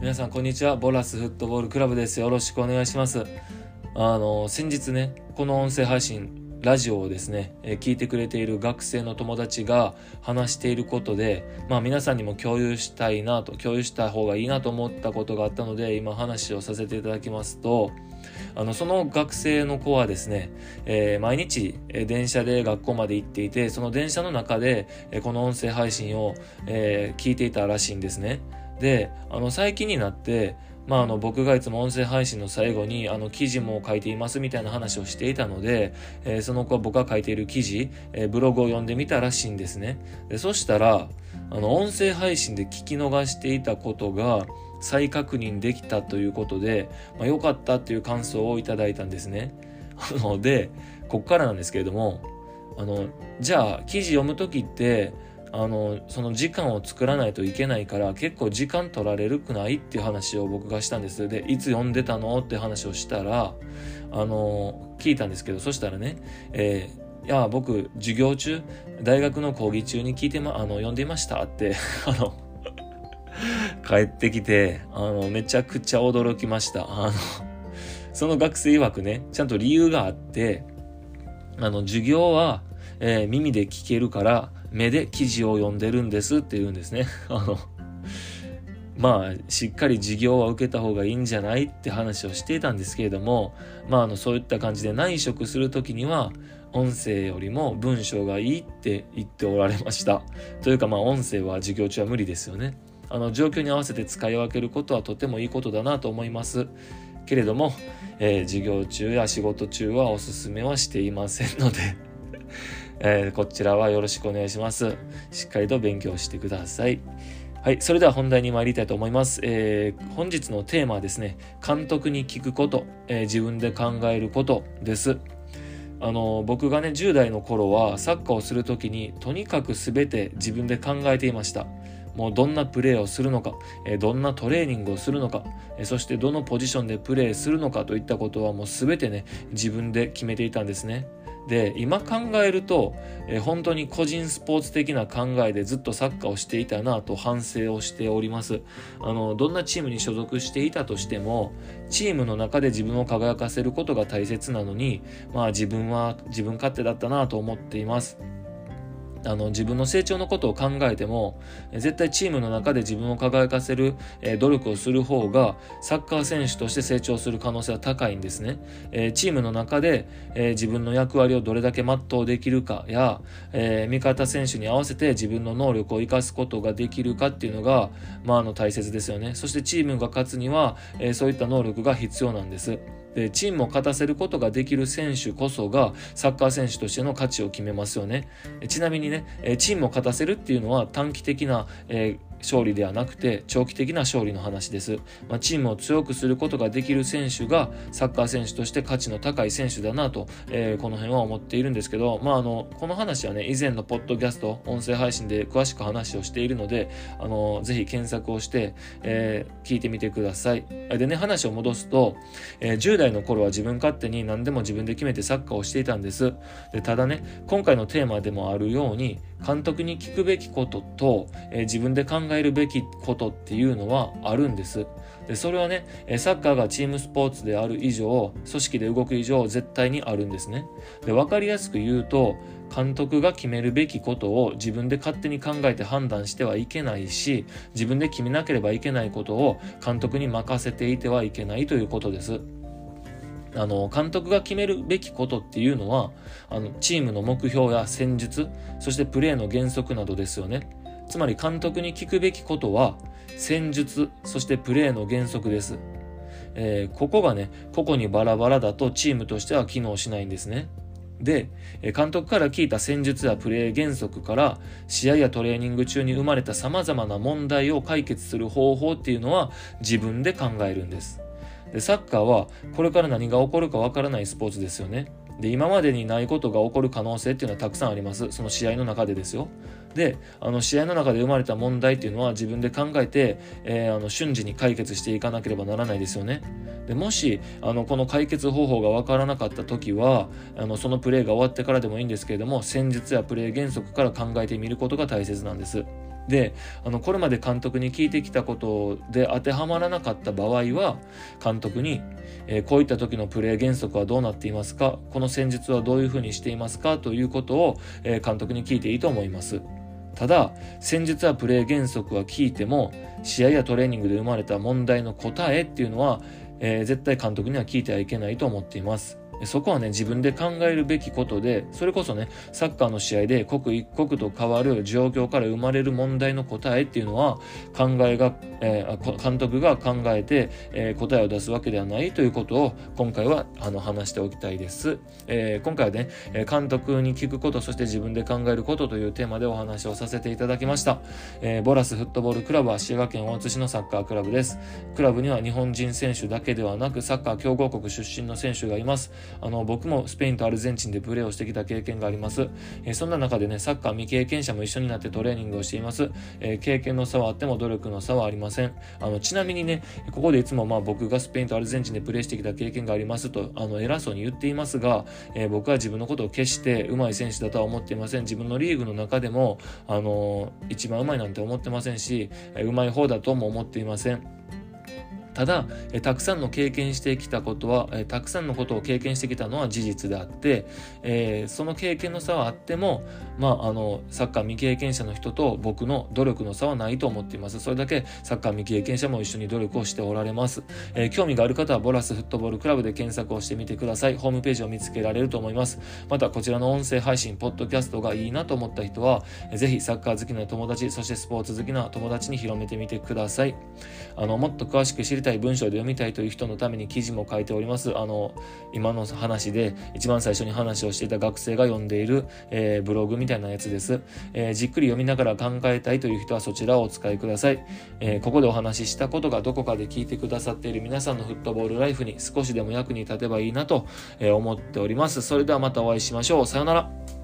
皆さんこんにちは。ボラスフットボールクラブです。よろしくお願いします。あの先日ねこの音声配信ラジオをですね、え聞いてくれている学生の友達が話していることで、まあ皆さんにも共有したいなと、共有した方がいいなと思ったことがあったので、今話をさせていただきますと、あの、その学生の子はですね、えー、毎日、え電車で学校まで行っていて、その電車の中で、えこの音声配信を、えー、聞いていたらしいんですね。で、あの、最近になって、まあ、あの僕がいつも音声配信の最後にあの記事も書いていますみたいな話をしていたので、えー、その子は僕が書いている記事、えー、ブログを読んでみたらしいんですね。でそしたらあの音声配信で聞き逃していたことが再確認できたということで、まあ、良かったという感想をいただいたんですね。でこっからなんですけれどもあのじゃあ記事読む時ってあのその時間を作らないといけないから結構時間取られるくないっていう話を僕がしたんです。でいつ読んでたの？って話をしたらあの聞いたんですけどそしたらね、えー、いや僕授業中大学の講義中に聞いてまあの読んでましたって あの帰ってきてあのめちゃくちゃ驚きました。あのその学生曰くねちゃんと理由があってあの授業は、えー、耳で聞けるから目で記事を読んでるんですって言うんですね。あの、まあ、しっかり授業は受けた方がいいんじゃないって話をしていたんですけれども、まあ、あの、そういった感じで内職する時には、音声よりも文章がいいって言っておられました。というか、まあ、音声は授業中は無理ですよね。あの、状況に合わせて使い分けることはとてもいいことだなと思います。けれども、えー、授業中や仕事中はおすすめはしていませんので えー、こちらはよろしくお願いします。しっかりと勉強してください。はい。それでは本題に参りたいと思います。えー、本日のテーマはですね、監督に聞くこと、えー、自分で考えることです。あの、僕がね、10代の頃はサッカーをする時に、とにかく全て自分で考えていました。もうどんなプレーをするのか、えどんなトレーニングをするのか、えそしてどのポジションでプレーするのかといったことはもう全てね、自分で決めていたんですね。で今考えると、えー、本当に個人スポーツ的な考えでずっとサッカーをしていたなと反省をしております。あのどんなチームに所属していたとしてもチームの中で自分を輝かせることが大切なのにまあ自分は自分勝手だったなと思っています。あの自分の成長のことを考えても絶対チームの中で自分を輝かせる、え努力をする方がサッカー選手として成長する可能性は高いんですね、えチームの中で、え自分の役割をどれだけ全うできるかや、え味方選手に合わせて自分の能力を生かすことができるかっていうのが、まあ、あの大切ですよね。そしてチームが勝つには、えそういった能力が必要なんです。でチームを勝たせることができる選手こそがサッカー選手としての価値を決めますよね。ちなみにねチームを勝たせるっていうのは短期的な、えー勝利ではなくて長期的な勝利の話です、まあ、チームを強くすることができる選手がサッカー選手として価値の高い選手だなと、えー、この辺は思っているんですけど、まあ、あのこの話はね以前のポッドキャスト音声配信で詳しく話をしているのであのぜひ検索をして、えー、聞いてみてください。でね話を戻すと、えー、10代の頃は自分勝手に何でも自分で決めてサッカーをしていたんです。でただね今回のテーマでもあるように監督に聞くべきことと、え、自分で考えるべきことっていうのはあるんです。でそれはね、サッカーがチームスポーツである以上、組織で動く以上、絶対にあるんですね。で、わかりやすく言うと、監督が決めるべきことを自分で勝手に考えて判断してはいけないし、自分で決めなければいけないことを監督に任せていてはいけないということです。あの監督が決めるべきことっていうのはあのチームの目標や戦術そしてプレーの原則などですよね。つまり監督に聞くべきことは戦術そしてプレーの原則です、えー、ここがね個々にバラバラだとチームとしては機能しないんですね。で監督から聞いた戦術やプレー原則から試合やトレーニング中に生まれた様々な問題を解決する方法っていうのは自分で考えるんです。でサッカーはこれから何が起こるかわからないスポーツですよね。で今までにないことが起こる可能性っていうのはたくさんあります。その試合の中でですよ。であの試合の中で生まれた問題っていうのは自分で考えて、えー、あの瞬時に解決していかなければならないですよね。でもしあのこの解決方法が分からなかった時はあのそのプレーが終わってからでもいいんですけれども戦術やプレー原則から考えてみることが大切なんです。であのこれまで監督に聞いてきたことで当てはまらなかった場合は監督に、えー、こういった時のプレー原則はどうなっていますか？この戦術はどういうふうにしていますか？ということを、えー、監督に聞いていいと思います。ただ戦術はプレー原則は聞いても試合やトレーニングで生まれた問題の答えっていうのは、えー、絶対監督には聞いてはいけないと思っています。そこはね、自分で考えるべきことで、それこそね、サッカーの試合で刻一刻と変わる状況から生まれる問題の答えっていうのは、考えが、えー、監督が考えて、えー、答えを出すわけではないということを、今回は、あの、話しておきたいです。えー、今回はね、監督に聞くこと、そして自分で考えることというテーマでお話をさせていただきました。えボラスフットボールクラブは滋賀県大津市のサッカークラブです。クラブには日本人選手だけではなく、サッカー強豪国出身の選手がいます。あの僕もスペインとアルゼンチンでプレーをしてきた経験があります、えー、そんな中でねサッカー未経験者も一緒になってトレーニングをしています、えー、経験の差はあっても努力の差はありません。あのちなみにねここでいつもまあ僕がスペインとアルゼンチンでプレーしてきた経験がありますとあの偉そうに言っていますが、えー、僕は自分のことを決して上手い選手だとは思っていません。自分のリーグの中でもあの一番上手いなんて思ってませんし上手い方だとも思っていません。ただ、えたくさんの経験してきたことは、えたくさんのことを経験してきたのは事実であって、えー、その経験の差はあっても、まあ、あの、サッカー未経験者の人と僕の努力の差はないと思っています。それだけサッカー未経験者も一緒に努力をしておられます。えー、興味がある方はボラスフットボールクラブで検索をしてみてください。ホームページを見つけられると思います。また、こちらの音声配信、ポッドキャストがいいなと思った人は、ぜひサッカー好きな友達、そしてスポーツ好きな友達に広めてみてください。あの、もっと詳しく知りりたい文章で読みたいという人のために記事も書いております。あの、今の話で一番最初に話をしていた学生が読んでいる、えー、ブログみたいなやつです、えー、じっくり読みながら考えたいという人はそちらをお使いください。えー、ここでお話ししたことがどこかで聞いてくださっている皆さんのフットボールライフに少しでも役に立てばいいなと思っております。それではまたお会いしましょう。さようなら。